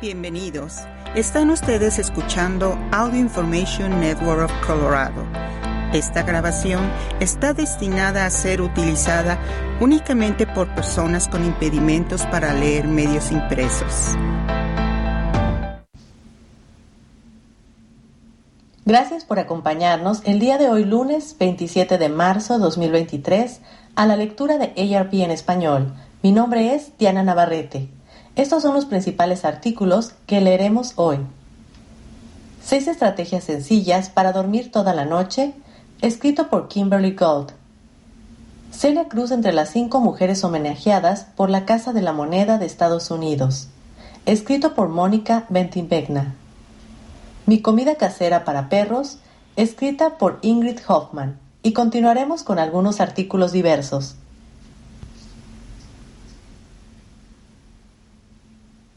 Bienvenidos. Están ustedes escuchando Audio Information Network of Colorado. Esta grabación está destinada a ser utilizada únicamente por personas con impedimentos para leer medios impresos. Gracias por acompañarnos el día de hoy lunes 27 de marzo 2023 a la lectura de ARP en español. Mi nombre es Diana Navarrete. Estos son los principales artículos que leeremos hoy. Seis estrategias sencillas para dormir toda la noche, escrito por Kimberly Gold. Celia Cruz entre las cinco mujeres homenajeadas por la Casa de la Moneda de Estados Unidos, escrito por Mónica Bentinvegna. Mi comida casera para perros, escrita por Ingrid Hoffman, y continuaremos con algunos artículos diversos.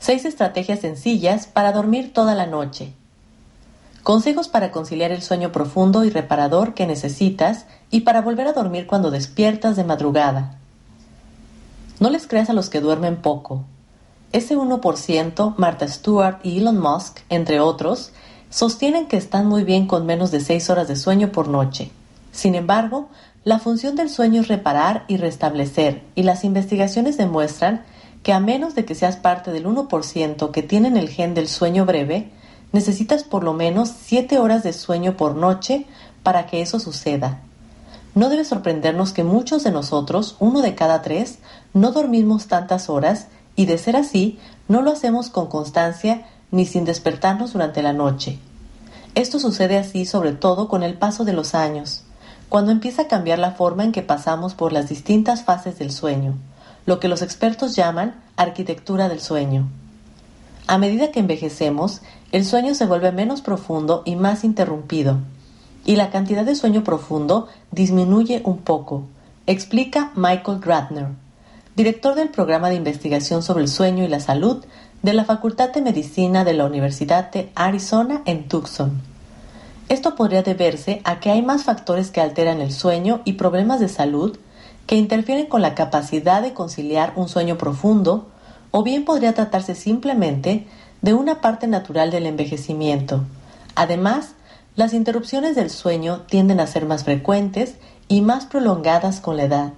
Seis estrategias sencillas para dormir toda la noche. Consejos para conciliar el sueño profundo y reparador que necesitas y para volver a dormir cuando despiertas de madrugada. No les creas a los que duermen poco. Ese 1%, Martha Stewart y Elon Musk, entre otros, sostienen que están muy bien con menos de 6 horas de sueño por noche. Sin embargo, la función del sueño es reparar y restablecer, y las investigaciones demuestran que a menos de que seas parte del 1% que tienen el gen del sueño breve, necesitas por lo menos 7 horas de sueño por noche para que eso suceda. No debe sorprendernos que muchos de nosotros, uno de cada tres, no dormimos tantas horas y de ser así, no lo hacemos con constancia ni sin despertarnos durante la noche. Esto sucede así sobre todo con el paso de los años, cuando empieza a cambiar la forma en que pasamos por las distintas fases del sueño lo que los expertos llaman arquitectura del sueño. A medida que envejecemos, el sueño se vuelve menos profundo y más interrumpido, y la cantidad de sueño profundo disminuye un poco, explica Michael Gratner, director del programa de investigación sobre el sueño y la salud de la Facultad de Medicina de la Universidad de Arizona en Tucson. Esto podría deberse a que hay más factores que alteran el sueño y problemas de salud que interfieren con la capacidad de conciliar un sueño profundo, o bien podría tratarse simplemente de una parte natural del envejecimiento. Además, las interrupciones del sueño tienden a ser más frecuentes y más prolongadas con la edad.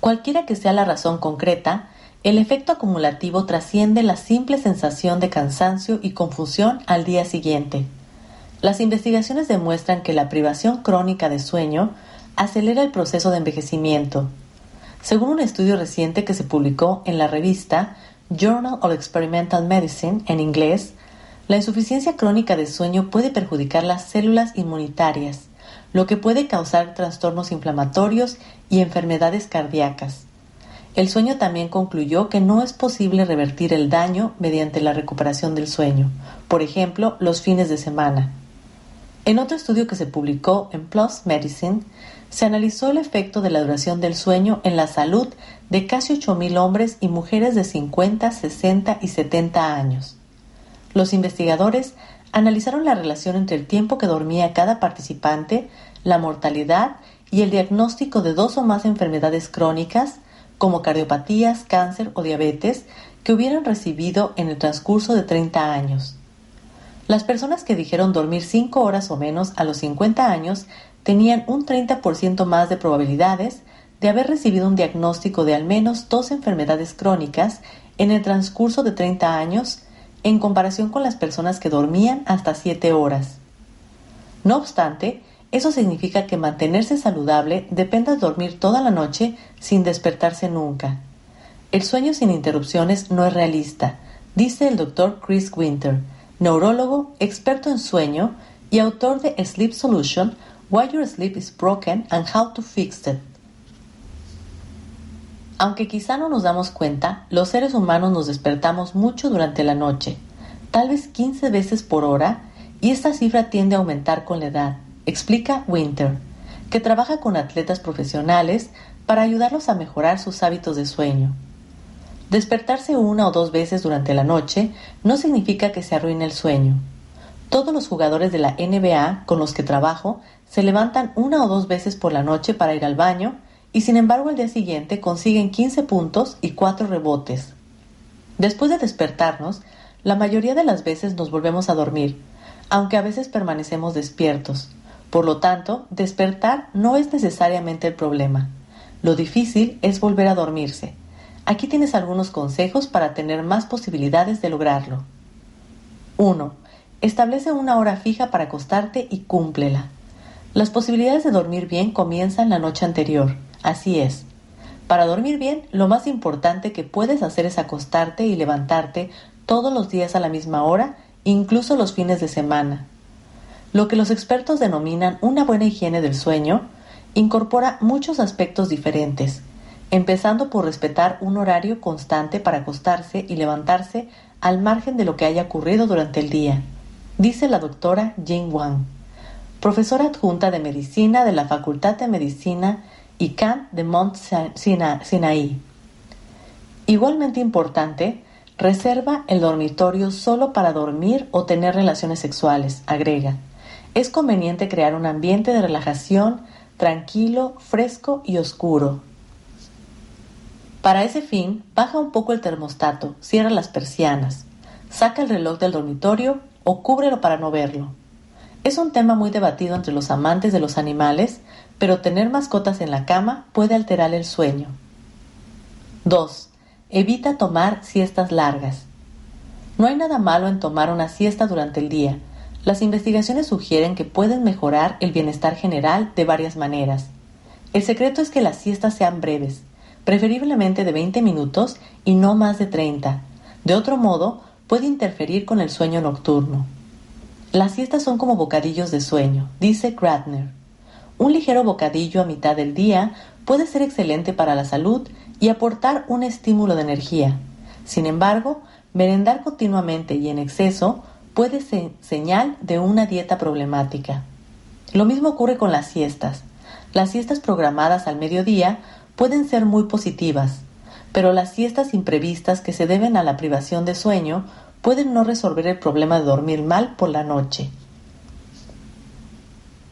Cualquiera que sea la razón concreta, el efecto acumulativo trasciende la simple sensación de cansancio y confusión al día siguiente. Las investigaciones demuestran que la privación crónica de sueño acelera el proceso de envejecimiento. Según un estudio reciente que se publicó en la revista Journal of Experimental Medicine en inglés, la insuficiencia crónica de sueño puede perjudicar las células inmunitarias, lo que puede causar trastornos inflamatorios y enfermedades cardíacas. El sueño también concluyó que no es posible revertir el daño mediante la recuperación del sueño, por ejemplo, los fines de semana. En otro estudio que se publicó en PLOS Medicine, se analizó el efecto de la duración del sueño en la salud de casi 8.000 hombres y mujeres de 50, 60 y 70 años. Los investigadores analizaron la relación entre el tiempo que dormía cada participante, la mortalidad y el diagnóstico de dos o más enfermedades crónicas, como cardiopatías, cáncer o diabetes, que hubieran recibido en el transcurso de 30 años. Las personas que dijeron dormir 5 horas o menos a los 50 años tenían un 30% más de probabilidades de haber recibido un diagnóstico de al menos dos enfermedades crónicas en el transcurso de 30 años en comparación con las personas que dormían hasta 7 horas. No obstante, eso significa que mantenerse saludable depende de dormir toda la noche sin despertarse nunca. El sueño sin interrupciones no es realista, dice el doctor Chris Winter, neurólogo, experto en sueño y autor de Sleep Solution, Why Your Sleep is Broken and How to Fix It. Aunque quizá no nos damos cuenta, los seres humanos nos despertamos mucho durante la noche, tal vez 15 veces por hora, y esta cifra tiende a aumentar con la edad, explica Winter, que trabaja con atletas profesionales para ayudarlos a mejorar sus hábitos de sueño. Despertarse una o dos veces durante la noche no significa que se arruine el sueño. Todos los jugadores de la NBA con los que trabajo se levantan una o dos veces por la noche para ir al baño y sin embargo al día siguiente consiguen 15 puntos y 4 rebotes. Después de despertarnos, la mayoría de las veces nos volvemos a dormir, aunque a veces permanecemos despiertos. Por lo tanto, despertar no es necesariamente el problema. Lo difícil es volver a dormirse. Aquí tienes algunos consejos para tener más posibilidades de lograrlo. 1. Establece una hora fija para acostarte y cúmplela. Las posibilidades de dormir bien comienzan la noche anterior. Así es. Para dormir bien, lo más importante que puedes hacer es acostarte y levantarte todos los días a la misma hora, incluso los fines de semana. Lo que los expertos denominan una buena higiene del sueño incorpora muchos aspectos diferentes, empezando por respetar un horario constante para acostarse y levantarse al margen de lo que haya ocurrido durante el día, dice la doctora Jing Wang, profesora adjunta de medicina de la Facultad de Medicina y Kant de Mont Sinaí. Igualmente importante, reserva el dormitorio solo para dormir o tener relaciones sexuales, agrega. Es conveniente crear un ambiente de relajación tranquilo, fresco y oscuro. Para ese fin, baja un poco el termostato, cierra las persianas, saca el reloj del dormitorio o cúbrelo para no verlo. Es un tema muy debatido entre los amantes de los animales pero tener mascotas en la cama puede alterar el sueño. 2. Evita tomar siestas largas. No hay nada malo en tomar una siesta durante el día. Las investigaciones sugieren que pueden mejorar el bienestar general de varias maneras. El secreto es que las siestas sean breves, preferiblemente de 20 minutos y no más de 30. De otro modo, puede interferir con el sueño nocturno. Las siestas son como bocadillos de sueño, dice Gratner. Un ligero bocadillo a mitad del día puede ser excelente para la salud y aportar un estímulo de energía. Sin embargo, merendar continuamente y en exceso puede ser señal de una dieta problemática. Lo mismo ocurre con las siestas. Las siestas programadas al mediodía pueden ser muy positivas, pero las siestas imprevistas que se deben a la privación de sueño pueden no resolver el problema de dormir mal por la noche.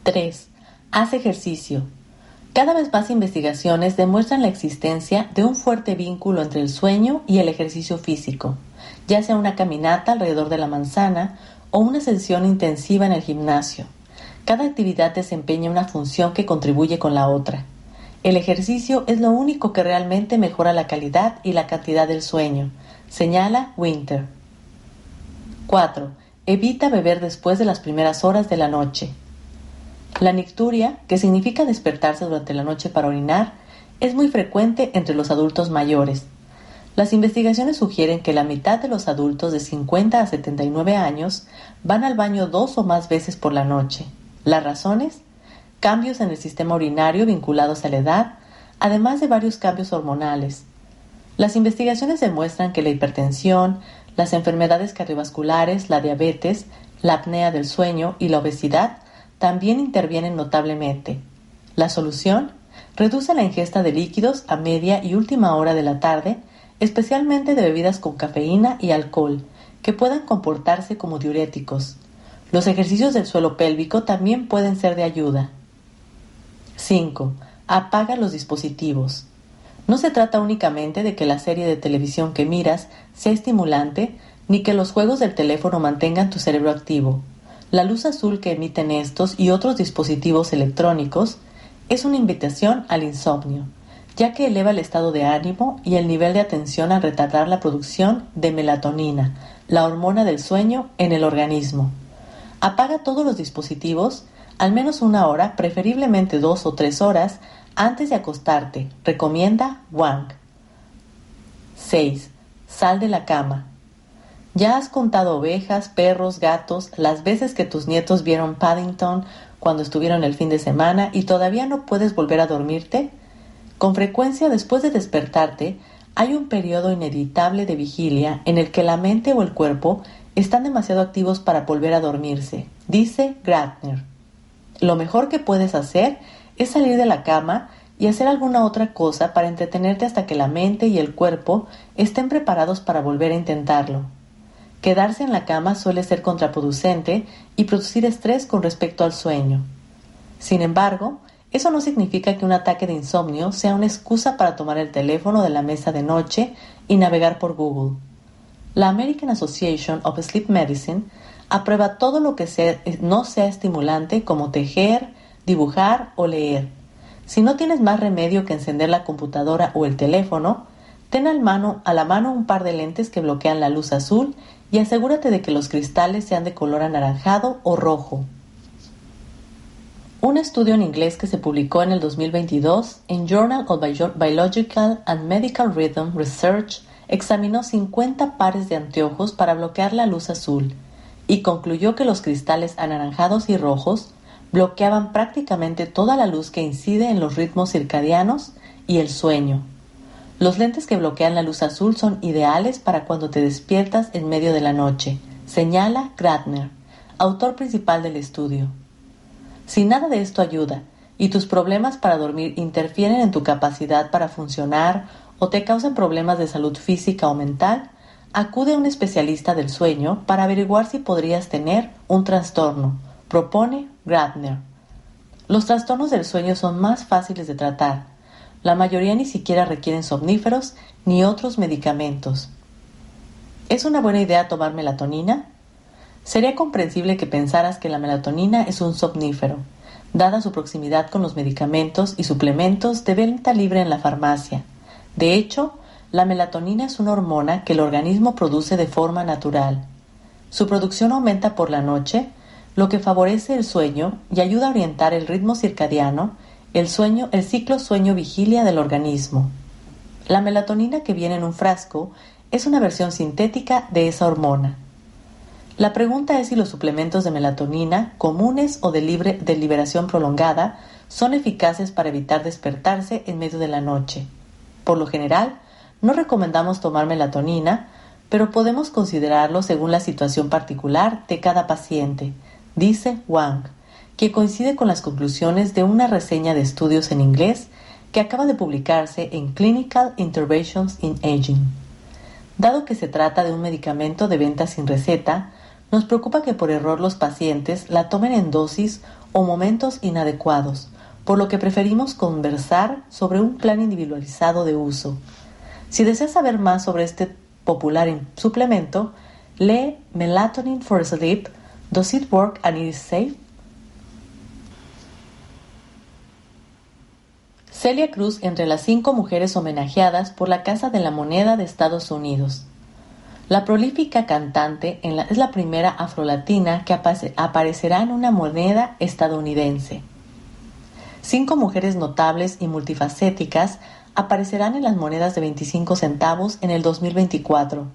3. Haz ejercicio. Cada vez más investigaciones demuestran la existencia de un fuerte vínculo entre el sueño y el ejercicio físico, ya sea una caminata alrededor de la manzana o una sesión intensiva en el gimnasio. Cada actividad desempeña una función que contribuye con la otra. El ejercicio es lo único que realmente mejora la calidad y la cantidad del sueño, señala Winter. 4. Evita beber después de las primeras horas de la noche. La nicturia, que significa despertarse durante la noche para orinar, es muy frecuente entre los adultos mayores. Las investigaciones sugieren que la mitad de los adultos de 50 a 79 años van al baño dos o más veces por la noche. ¿Las razones? Cambios en el sistema urinario vinculados a la edad, además de varios cambios hormonales. Las investigaciones demuestran que la hipertensión, las enfermedades cardiovasculares, la diabetes, la apnea del sueño y la obesidad también intervienen notablemente. La solución reduce la ingesta de líquidos a media y última hora de la tarde, especialmente de bebidas con cafeína y alcohol, que puedan comportarse como diuréticos. Los ejercicios del suelo pélvico también pueden ser de ayuda. 5. Apaga los dispositivos. No se trata únicamente de que la serie de televisión que miras sea estimulante, ni que los juegos del teléfono mantengan tu cerebro activo. La luz azul que emiten estos y otros dispositivos electrónicos es una invitación al insomnio, ya que eleva el estado de ánimo y el nivel de atención al retardar la producción de melatonina, la hormona del sueño, en el organismo. Apaga todos los dispositivos al menos una hora, preferiblemente dos o tres horas, antes de acostarte, recomienda Wang. 6. Sal de la cama. ¿Ya has contado ovejas, perros, gatos, las veces que tus nietos vieron Paddington cuando estuvieron el fin de semana y todavía no puedes volver a dormirte? Con frecuencia después de despertarte, hay un periodo inevitable de vigilia en el que la mente o el cuerpo están demasiado activos para volver a dormirse, dice Gratner. Lo mejor que puedes hacer es salir de la cama y hacer alguna otra cosa para entretenerte hasta que la mente y el cuerpo estén preparados para volver a intentarlo. Quedarse en la cama suele ser contraproducente y producir estrés con respecto al sueño. Sin embargo, eso no significa que un ataque de insomnio sea una excusa para tomar el teléfono de la mesa de noche y navegar por Google. La American Association of Sleep Medicine aprueba todo lo que no sea estimulante como tejer, dibujar o leer. Si no tienes más remedio que encender la computadora o el teléfono, ten al mano, a la mano un par de lentes que bloquean la luz azul y asegúrate de que los cristales sean de color anaranjado o rojo. Un estudio en inglés que se publicó en el 2022 en Journal of Biological and Medical Rhythm Research examinó 50 pares de anteojos para bloquear la luz azul y concluyó que los cristales anaranjados y rojos bloqueaban prácticamente toda la luz que incide en los ritmos circadianos y el sueño. Los lentes que bloquean la luz azul son ideales para cuando te despiertas en medio de la noche, señala Gratner, autor principal del estudio. Si nada de esto ayuda y tus problemas para dormir interfieren en tu capacidad para funcionar o te causan problemas de salud física o mental, acude a un especialista del sueño para averiguar si podrías tener un trastorno, propone Gratner. Los trastornos del sueño son más fáciles de tratar. La mayoría ni siquiera requieren somníferos ni otros medicamentos. ¿Es una buena idea tomar melatonina? Sería comprensible que pensaras que la melatonina es un somnífero, dada su proximidad con los medicamentos y suplementos de venta libre en la farmacia. De hecho, la melatonina es una hormona que el organismo produce de forma natural. Su producción aumenta por la noche, lo que favorece el sueño y ayuda a orientar el ritmo circadiano, el sueño, el ciclo sueño-vigilia del organismo. La melatonina que viene en un frasco es una versión sintética de esa hormona. La pregunta es si los suplementos de melatonina, comunes o de, de liberación prolongada, son eficaces para evitar despertarse en medio de la noche. Por lo general, no recomendamos tomar melatonina, pero podemos considerarlo según la situación particular de cada paciente, dice Wang, que coincide con las conclusiones de una reseña de estudios en inglés que acaba de publicarse en Clinical Interventions in Aging. Dado que se trata de un medicamento de venta sin receta, nos preocupa que por error los pacientes la tomen en dosis o momentos inadecuados, por lo que preferimos conversar sobre un plan individualizado de uso. Si deseas saber más sobre este popular suplemento, lee Melatonin for Sleep, Does It Work and Is Safe? Celia Cruz entre las cinco mujeres homenajeadas por la Casa de la Moneda de Estados Unidos. La prolífica cantante es la primera afrolatina que aparecerá en una moneda estadounidense. Cinco mujeres notables y multifacéticas aparecerán en las monedas de 25 centavos en el 2024.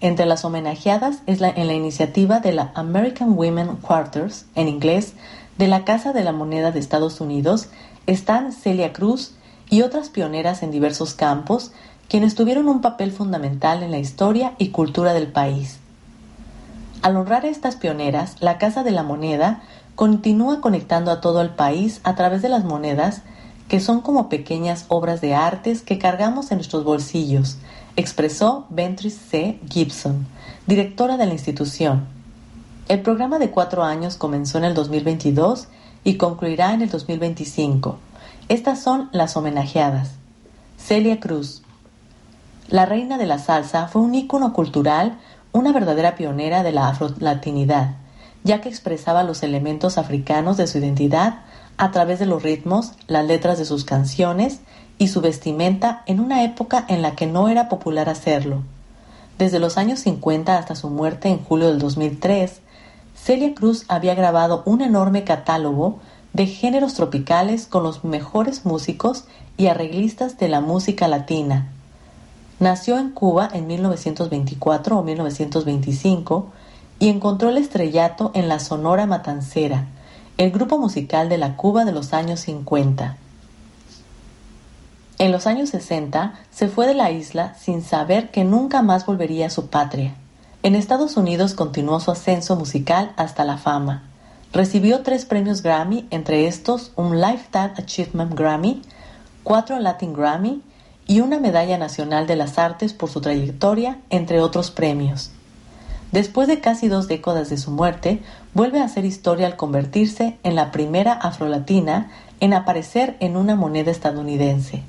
Entre las homenajeadas es la, en la iniciativa de la American Women Quarters, en inglés, de la Casa de la Moneda de Estados Unidos, están Celia Cruz y otras pioneras en diversos campos quienes tuvieron un papel fundamental en la historia y cultura del país. Al honrar a estas pioneras, la Casa de la Moneda continúa conectando a todo el país a través de las monedas, que son como pequeñas obras de artes que cargamos en nuestros bolsillos, expresó Ventris C. Gibson, directora de la institución. El programa de cuatro años comenzó en el 2022 y concluirá en el 2025. Estas son las homenajeadas. Celia Cruz, la reina de la salsa fue un ícono cultural, una verdadera pionera de la afrolatinidad, ya que expresaba los elementos africanos de su identidad a través de los ritmos, las letras de sus canciones y su vestimenta en una época en la que no era popular hacerlo. Desde los años 50 hasta su muerte en julio del 2003, Celia Cruz había grabado un enorme catálogo de géneros tropicales con los mejores músicos y arreglistas de la música latina, Nació en Cuba en 1924 o 1925 y encontró el estrellato en la Sonora Matancera, el grupo musical de la Cuba de los años 50. En los años 60 se fue de la isla sin saber que nunca más volvería a su patria. En Estados Unidos continuó su ascenso musical hasta la fama. Recibió tres premios Grammy, entre estos un Lifetime Achievement Grammy, cuatro Latin Grammy y una Medalla Nacional de las Artes por su trayectoria, entre otros premios. Después de casi dos décadas de su muerte, vuelve a hacer historia al convertirse en la primera afrolatina en aparecer en una moneda estadounidense.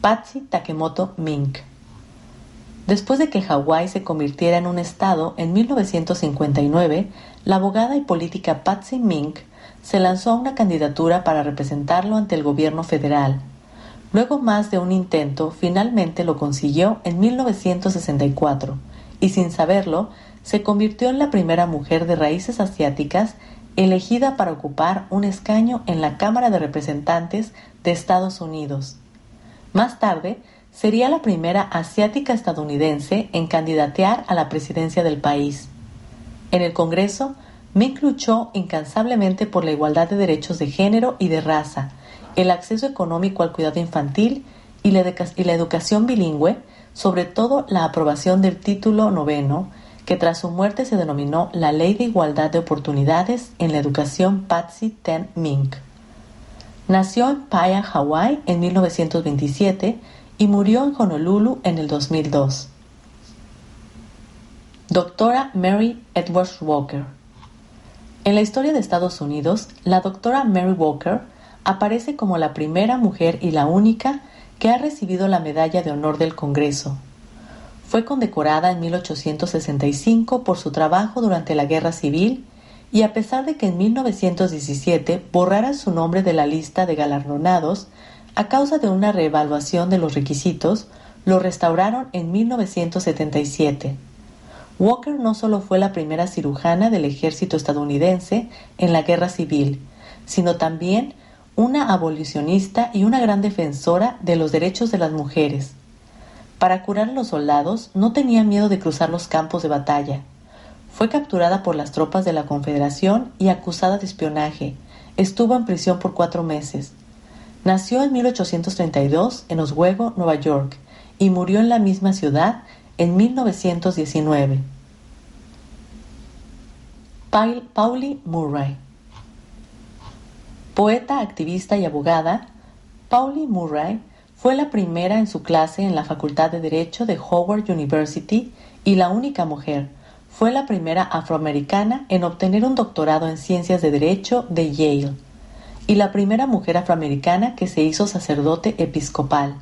Patsy Takemoto Mink. Después de que Hawái se convirtiera en un estado en 1959, la abogada y política Patsy Mink se lanzó a una candidatura para representarlo ante el gobierno federal. Luego más de un intento, finalmente lo consiguió en 1964 y sin saberlo, se convirtió en la primera mujer de raíces asiáticas elegida para ocupar un escaño en la Cámara de Representantes de Estados Unidos. Más tarde, sería la primera asiática estadounidense en candidatear a la presidencia del país. En el Congreso, Mick luchó incansablemente por la igualdad de derechos de género y de raza, el acceso económico al cuidado infantil y la, educación bilingüe, sobre todo la aprobación del título noveno, que tras su muerte se denominó la Ley de Igualdad de Oportunidades en la Educación Patsy Ten Mink. Nació en Paya, Hawái en 1927 y murió en Honolulu en el 2002. Doctora Mary Edwards Walker en la historia de Estados Unidos, la doctora Mary Walker aparece como la primera mujer y la única que ha recibido la Medalla de Honor del Congreso. Fue condecorada en 1865 por su trabajo durante la Guerra Civil y a pesar de que en 1917 borrara su nombre de la lista de galardonados a causa de una reevaluación de los requisitos, lo restauraron en 1977. Walker no solo fue la primera cirujana del ejército estadounidense en la guerra civil, sino también una abolicionista y una gran defensora de los derechos de las mujeres. Para curar a los soldados no tenía miedo de cruzar los campos de batalla. Fue capturada por las tropas de la Confederación y acusada de espionaje. Estuvo en prisión por cuatro meses. Nació en 1832 en Oswego, Nueva York, y murió en la misma ciudad en 1919. Pauli Murray Poeta, activista y abogada, Pauli Murray fue la primera en su clase en la Facultad de Derecho de Howard University y la única mujer. Fue la primera afroamericana en obtener un doctorado en Ciencias de Derecho de Yale y la primera mujer afroamericana que se hizo sacerdote episcopal.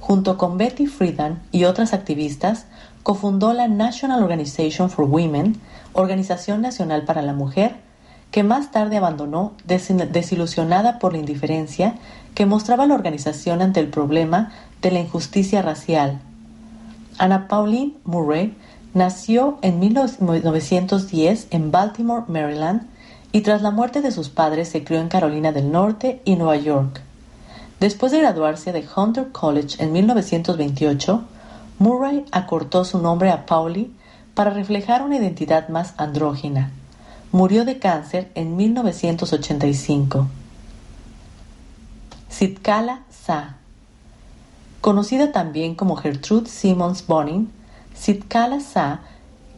Junto con Betty Friedan y otras activistas, cofundó la National Organization for Women, Organización Nacional para la Mujer, que más tarde abandonó desilusionada por la indiferencia que mostraba la organización ante el problema de la injusticia racial. Anna Pauline Murray nació en 1910 en Baltimore, Maryland, y tras la muerte de sus padres se crió en Carolina del Norte y Nueva York. Después de graduarse de Hunter College en 1928, Murray acortó su nombre a Pauli para reflejar una identidad más andrógina. Murió de cáncer en 1985. Sitkala Sa. Conocida también como Gertrude Simmons Bonin, Sitkala Sa,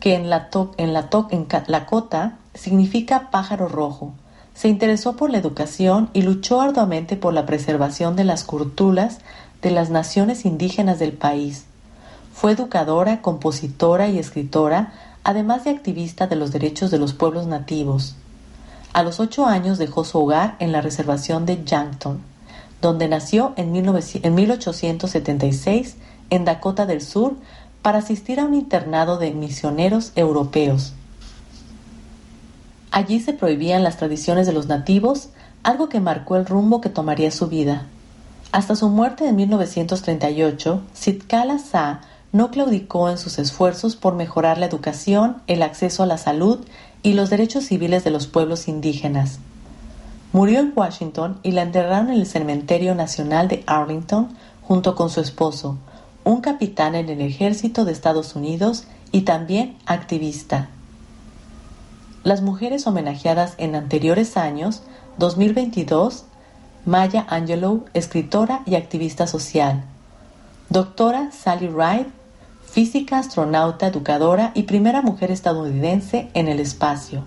que en la, en la, en Lakota significa pájaro rojo, se interesó por la educación y luchó arduamente por la preservación de las culturas de las naciones indígenas del país. Fue educadora, compositora y escritora, además de activista de los derechos de los pueblos nativos. A los ocho años dejó su hogar en la reservación de Yankton, donde nació en, en 1876 en Dakota del Sur para asistir a un internado de misioneros europeos. Allí se prohibían las tradiciones de los nativos, algo que marcó el rumbo que tomaría su vida. Hasta su muerte en 1938, Sitkala Sa no claudicó en sus esfuerzos por mejorar la educación, el acceso a la salud y los derechos civiles de los pueblos indígenas. Murió en Washington y la enterraron en el Cementerio Nacional de Arlington junto con su esposo, un capitán en el ejército de Estados Unidos y también activista. Las mujeres homenajeadas en anteriores años, 2022, Maya Angelou, escritora y activista social. Doctora Sally Ride, física, astronauta, educadora y primera mujer estadounidense en el espacio.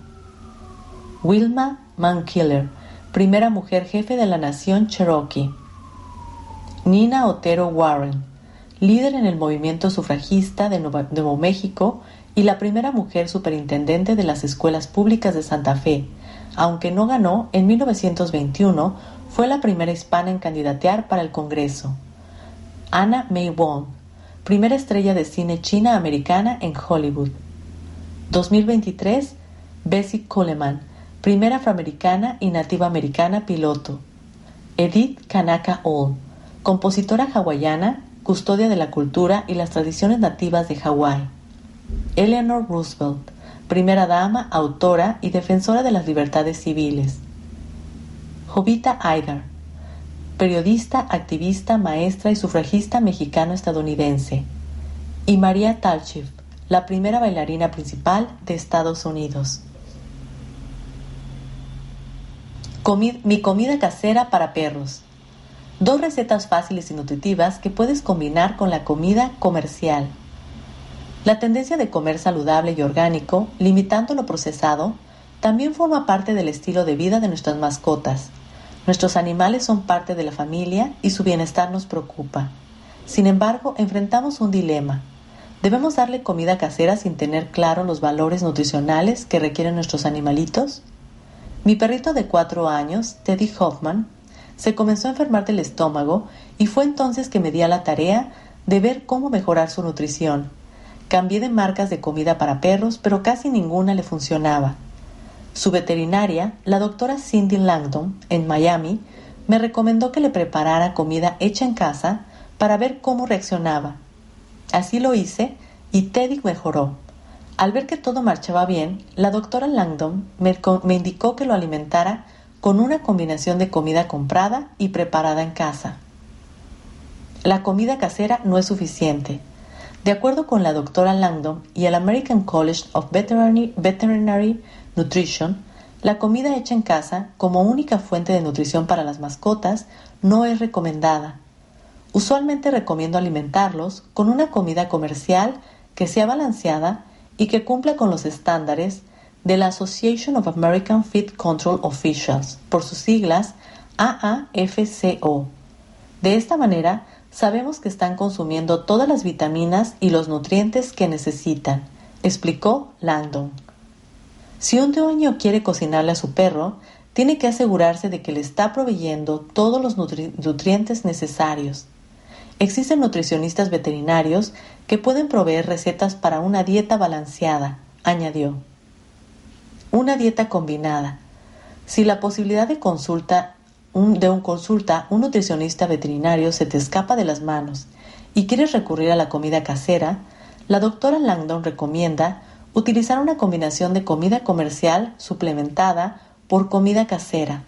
Wilma Mankiller, primera mujer jefe de la nación Cherokee. Nina Otero Warren, líder en el movimiento sufragista de Nuevo México y la primera mujer superintendente de las escuelas públicas de Santa Fe. Aunque no ganó, en 1921 fue la primera hispana en candidatear para el Congreso. Anna May Wong, primera estrella de cine china-americana en Hollywood. 2023, Bessie Coleman, primera afroamericana y nativa americana piloto. Edith Kanaka All, compositora hawaiana, custodia de la cultura y las tradiciones nativas de Hawái. Eleanor Roosevelt, primera dama, autora y defensora de las libertades civiles. Jovita Aidar, periodista, activista, maestra y sufragista mexicano-estadounidense. Y María Talchev, la primera bailarina principal de Estados Unidos. mi comida casera para perros. Dos recetas fáciles y nutritivas que puedes combinar con la comida comercial. La tendencia de comer saludable y orgánico, limitando lo procesado, también forma parte del estilo de vida de nuestras mascotas. Nuestros animales son parte de la familia y su bienestar nos preocupa. Sin embargo, enfrentamos un dilema. ¿Debemos darle comida casera sin tener claro los valores nutricionales que requieren nuestros animalitos? Mi perrito de cuatro años, Teddy Hoffman, se comenzó a enfermar del estómago y fue entonces que me di a la tarea de ver cómo mejorar su nutrición. Cambié de marcas de comida para perros, pero casi ninguna le funcionaba. Su veterinaria, la doctora Cindy Langdon, en Miami, me recomendó que le preparara comida hecha en casa para ver cómo reaccionaba. Así lo hice y Teddy mejoró. Al ver que todo marchaba bien, la doctora Langdon me, indicó que lo alimentara con una combinación de comida comprada y preparada en casa. La comida casera no es suficiente. De acuerdo con la doctora Langdon y el American College of Veterinary, Nutrition, la comida hecha en casa como única fuente de nutrición para las mascotas no es recomendada. Usualmente recomiendo alimentarlos con una comida comercial que sea balanceada y que cumpla con los estándares de la Association of American Feed Control Officials, por sus siglas AAFCO. De esta manera, sabemos que están consumiendo todas las vitaminas y los nutrientes que necesitan, explicó Langdon. Si un dueño quiere cocinarle a su perro, tiene que asegurarse de que le está proveyendo todos los nutrientes necesarios. Existen nutricionistas veterinarios que pueden proveer recetas para una dieta balanceada, añadió. Una dieta combinada. Si la posibilidad de consulta de un consulta un nutricionista veterinario se te escapa de las manos y quieres recurrir a la comida casera, la doctora Langdon recomienda utilizar una combinación de comida comercial suplementada por comida casera.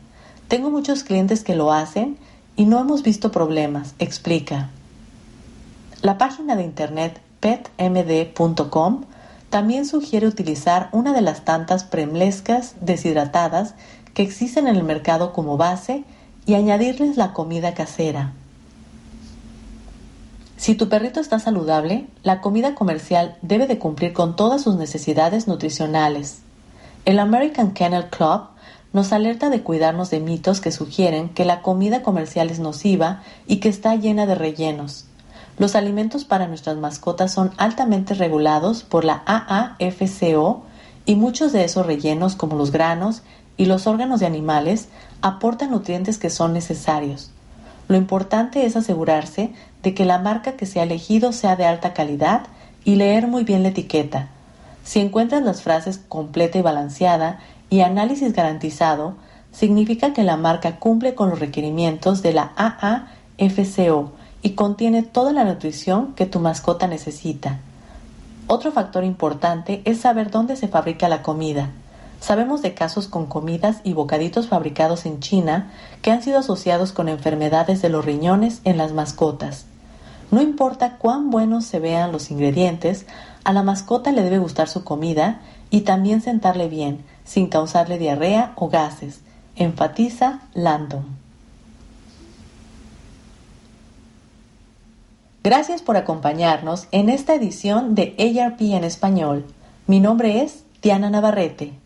Tengo muchos clientes que lo hacen y no hemos visto problemas, explica. La página de internet petmd.com también sugiere utilizar una de las tantas premlescas deshidratadas que existen en el mercado como base y añadirles la comida casera. Si tu perrito está saludable, la comida comercial debe de cumplir con todas sus necesidades nutricionales. El American Kennel Club nos alerta de cuidarnos de mitos que sugieren que la comida comercial es nociva y que está llena de rellenos. Los alimentos para nuestras mascotas son altamente regulados por la AAFCO y muchos de esos rellenos como los granos y los órganos de animales aportan nutrientes que son necesarios. Lo importante es asegurarse de que la marca que se ha elegido sea de alta calidad y leer muy bien la etiqueta. Si encuentras las frases completa y balanceada y análisis garantizado, significa que la marca cumple con los requerimientos de la AAFCO y contiene toda la nutrición que tu mascota necesita. Otro factor importante es saber dónde se fabrica la comida. Sabemos de casos con comidas y bocaditos fabricados en China que han sido asociados con enfermedades de los riñones en las mascotas. No importa cuán buenos se vean los ingredientes, a la mascota le debe gustar su comida y también sentarle bien, sin causarle diarrea o gases, enfatiza Landon. Gracias por acompañarnos en esta edición de ARP en español. Mi nombre es Diana Navarrete.